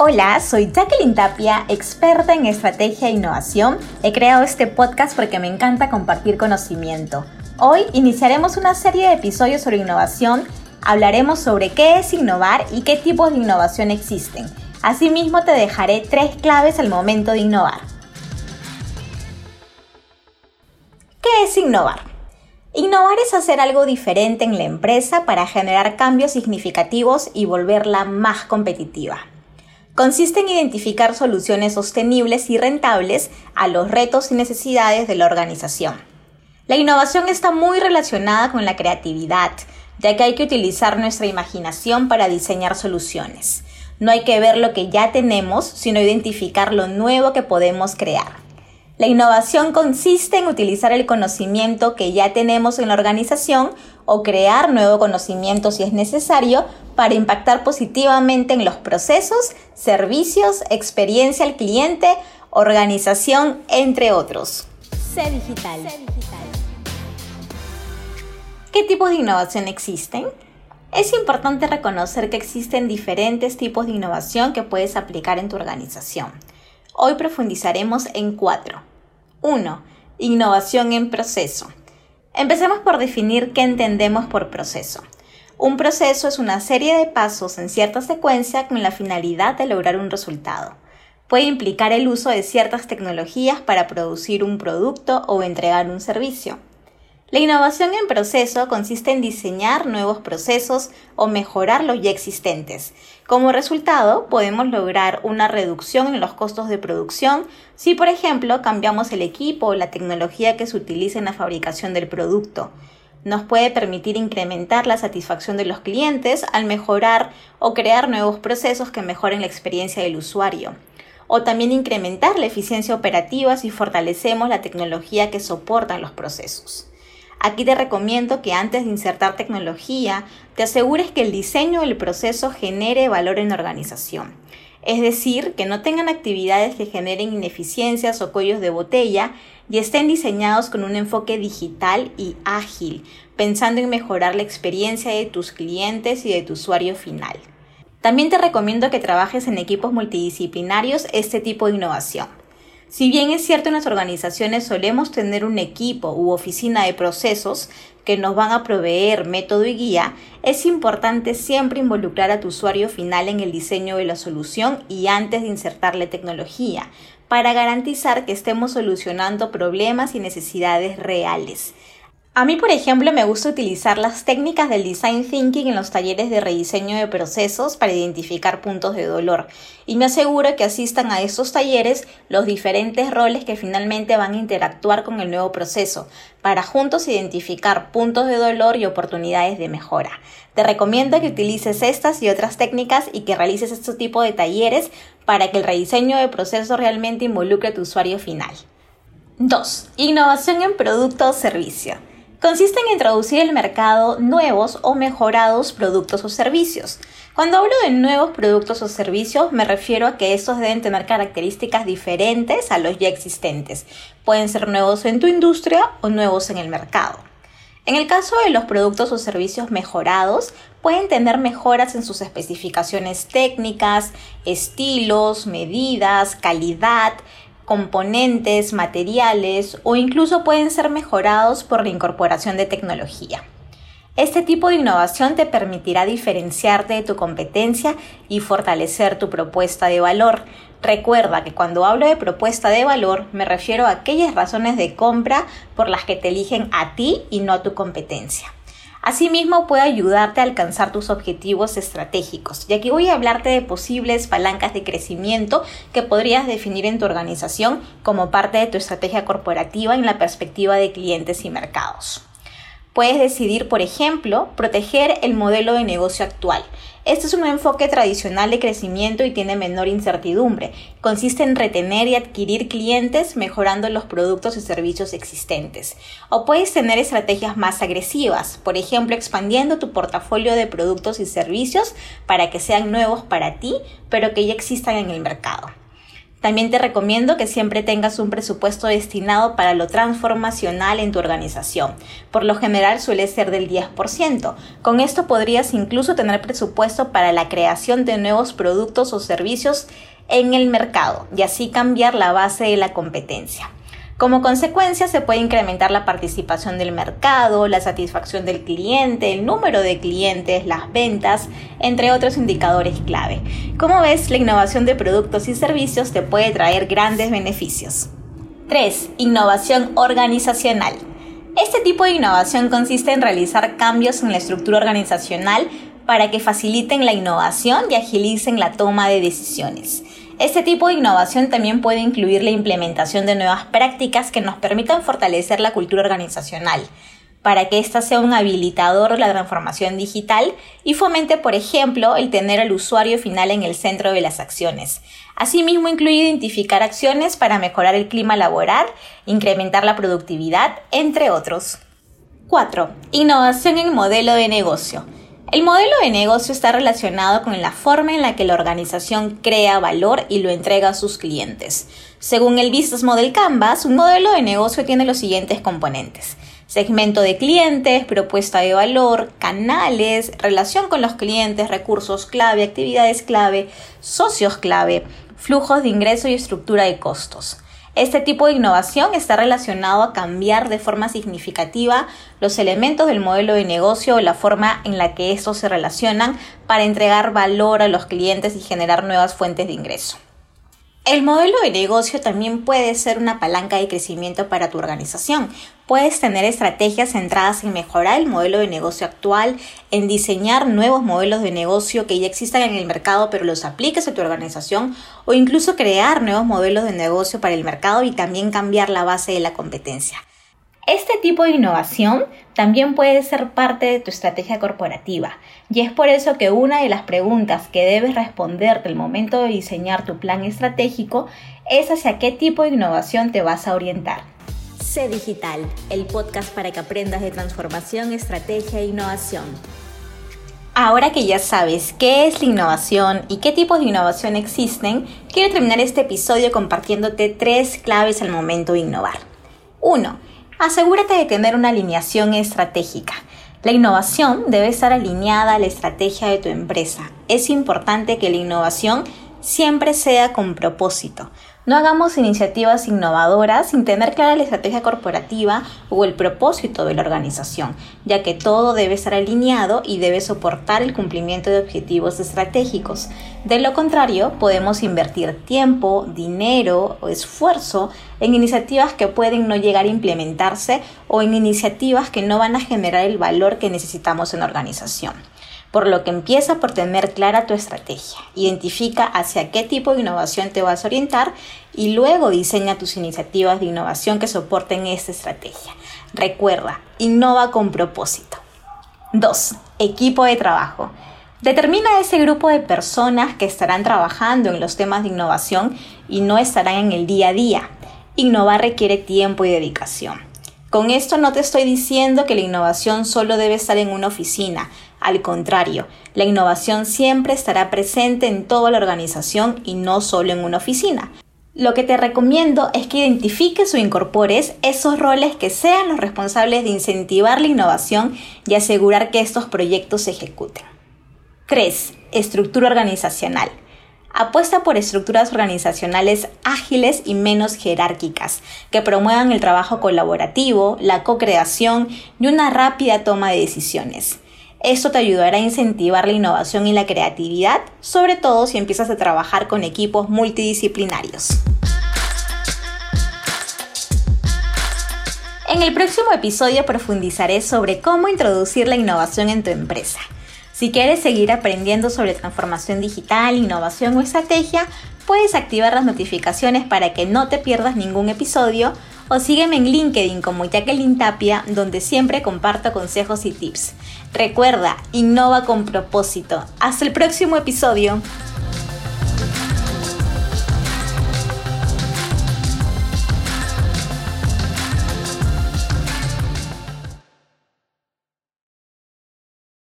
Hola, soy Jacqueline Tapia, experta en estrategia e innovación. He creado este podcast porque me encanta compartir conocimiento. Hoy iniciaremos una serie de episodios sobre innovación. Hablaremos sobre qué es innovar y qué tipos de innovación existen. Asimismo, te dejaré tres claves al momento de innovar. ¿Qué es innovar? Innovar es hacer algo diferente en la empresa para generar cambios significativos y volverla más competitiva consiste en identificar soluciones sostenibles y rentables a los retos y necesidades de la organización. La innovación está muy relacionada con la creatividad, ya que hay que utilizar nuestra imaginación para diseñar soluciones. No hay que ver lo que ya tenemos, sino identificar lo nuevo que podemos crear. La innovación consiste en utilizar el conocimiento que ya tenemos en la organización o crear nuevo conocimiento si es necesario para impactar positivamente en los procesos, servicios, experiencia al cliente, organización, entre otros. Sé digital. ¿Qué tipos de innovación existen? Es importante reconocer que existen diferentes tipos de innovación que puedes aplicar en tu organización. Hoy profundizaremos en cuatro. 1. Innovación en proceso. Empecemos por definir qué entendemos por proceso. Un proceso es una serie de pasos en cierta secuencia con la finalidad de lograr un resultado. Puede implicar el uso de ciertas tecnologías para producir un producto o entregar un servicio. La innovación en proceso consiste en diseñar nuevos procesos o mejorar los ya existentes. Como resultado, podemos lograr una reducción en los costos de producción si, por ejemplo, cambiamos el equipo o la tecnología que se utiliza en la fabricación del producto. Nos puede permitir incrementar la satisfacción de los clientes al mejorar o crear nuevos procesos que mejoren la experiencia del usuario o también incrementar la eficiencia operativa si fortalecemos la tecnología que soporta los procesos. Aquí te recomiendo que antes de insertar tecnología, te asegures que el diseño del proceso genere valor en la organización. Es decir, que no tengan actividades que generen ineficiencias o cuellos de botella y estén diseñados con un enfoque digital y ágil, pensando en mejorar la experiencia de tus clientes y de tu usuario final. También te recomiendo que trabajes en equipos multidisciplinarios este tipo de innovación. Si bien es cierto en las organizaciones solemos tener un equipo u oficina de procesos que nos van a proveer método y guía, es importante siempre involucrar a tu usuario final en el diseño de la solución y antes de insertarle tecnología, para garantizar que estemos solucionando problemas y necesidades reales. A mí, por ejemplo, me gusta utilizar las técnicas del design thinking en los talleres de rediseño de procesos para identificar puntos de dolor y me aseguro que asistan a estos talleres los diferentes roles que finalmente van a interactuar con el nuevo proceso para juntos identificar puntos de dolor y oportunidades de mejora. Te recomiendo que utilices estas y otras técnicas y que realices este tipo de talleres para que el rediseño de procesos realmente involucre a tu usuario final. 2. Innovación en producto o servicio consiste en introducir el mercado nuevos o mejorados productos o servicios. Cuando hablo de nuevos productos o servicios, me refiero a que estos deben tener características diferentes a los ya existentes. Pueden ser nuevos en tu industria o nuevos en el mercado. En el caso de los productos o servicios mejorados, pueden tener mejoras en sus especificaciones técnicas, estilos, medidas, calidad, componentes, materiales o incluso pueden ser mejorados por la incorporación de tecnología. Este tipo de innovación te permitirá diferenciarte de tu competencia y fortalecer tu propuesta de valor. Recuerda que cuando hablo de propuesta de valor me refiero a aquellas razones de compra por las que te eligen a ti y no a tu competencia. Asimismo, puede ayudarte a alcanzar tus objetivos estratégicos, y aquí voy a hablarte de posibles palancas de crecimiento que podrías definir en tu organización como parte de tu estrategia corporativa en la perspectiva de clientes y mercados. Puedes decidir, por ejemplo, proteger el modelo de negocio actual. Este es un enfoque tradicional de crecimiento y tiene menor incertidumbre. Consiste en retener y adquirir clientes mejorando los productos y servicios existentes. O puedes tener estrategias más agresivas, por ejemplo, expandiendo tu portafolio de productos y servicios para que sean nuevos para ti, pero que ya existan en el mercado. También te recomiendo que siempre tengas un presupuesto destinado para lo transformacional en tu organización. Por lo general suele ser del 10%. Con esto podrías incluso tener presupuesto para la creación de nuevos productos o servicios en el mercado y así cambiar la base de la competencia. Como consecuencia, se puede incrementar la participación del mercado, la satisfacción del cliente, el número de clientes, las ventas, entre otros indicadores clave. Como ves, la innovación de productos y servicios te puede traer grandes beneficios. 3. Innovación organizacional. Este tipo de innovación consiste en realizar cambios en la estructura organizacional para que faciliten la innovación y agilicen la toma de decisiones. Este tipo de innovación también puede incluir la implementación de nuevas prácticas que nos permitan fortalecer la cultura organizacional, para que ésta sea un habilitador de la transformación digital y fomente, por ejemplo, el tener al usuario final en el centro de las acciones. Asimismo, incluye identificar acciones para mejorar el clima laboral, incrementar la productividad, entre otros. 4. Innovación en modelo de negocio. El modelo de negocio está relacionado con la forma en la que la organización crea valor y lo entrega a sus clientes. Según el Business Model Canvas, un modelo de negocio tiene los siguientes componentes. Segmento de clientes, propuesta de valor, canales, relación con los clientes, recursos clave, actividades clave, socios clave, flujos de ingreso y estructura de costos. Este tipo de innovación está relacionado a cambiar de forma significativa los elementos del modelo de negocio o la forma en la que estos se relacionan para entregar valor a los clientes y generar nuevas fuentes de ingreso. El modelo de negocio también puede ser una palanca de crecimiento para tu organización. Puedes tener estrategias centradas en mejorar el modelo de negocio actual, en diseñar nuevos modelos de negocio que ya existan en el mercado pero los apliques a tu organización o incluso crear nuevos modelos de negocio para el mercado y también cambiar la base de la competencia. Este tipo de innovación también puede ser parte de tu estrategia corporativa y es por eso que una de las preguntas que debes responderte el momento de diseñar tu plan estratégico es hacia qué tipo de innovación te vas a orientar. Sé Digital, el podcast para que aprendas de transformación, estrategia e innovación. Ahora que ya sabes qué es la innovación y qué tipos de innovación existen, quiero terminar este episodio compartiéndote tres claves al momento de innovar. 1 asegúrate de tener una alineación estratégica. La innovación debe estar alineada a la estrategia de tu empresa. Es importante que la innovación siempre sea con propósito. No hagamos iniciativas innovadoras sin tener clara la estrategia corporativa o el propósito de la organización, ya que todo debe estar alineado y debe soportar el cumplimiento de objetivos estratégicos. De lo contrario, podemos invertir tiempo, dinero o esfuerzo en iniciativas que pueden no llegar a implementarse o en iniciativas que no van a generar el valor que necesitamos en la organización por lo que empieza por tener clara tu estrategia. Identifica hacia qué tipo de innovación te vas a orientar y luego diseña tus iniciativas de innovación que soporten esta estrategia. Recuerda, innova con propósito. 2. Equipo de trabajo. Determina ese grupo de personas que estarán trabajando en los temas de innovación y no estarán en el día a día. Innovar requiere tiempo y dedicación. Con esto no te estoy diciendo que la innovación solo debe estar en una oficina, al contrario, la innovación siempre estará presente en toda la organización y no solo en una oficina. Lo que te recomiendo es que identifiques o incorpores esos roles que sean los responsables de incentivar la innovación y asegurar que estos proyectos se ejecuten. 3. Estructura organizacional. Apuesta por estructuras organizacionales ágiles y menos jerárquicas, que promuevan el trabajo colaborativo, la co-creación y una rápida toma de decisiones. Esto te ayudará a incentivar la innovación y la creatividad, sobre todo si empiezas a trabajar con equipos multidisciplinarios. En el próximo episodio profundizaré sobre cómo introducir la innovación en tu empresa. Si quieres seguir aprendiendo sobre transformación digital, innovación o estrategia, puedes activar las notificaciones para que no te pierdas ningún episodio o sígueme en LinkedIn como Jacqueline Tapia, donde siempre comparto consejos y tips. Recuerda, innova con propósito. Hasta el próximo episodio.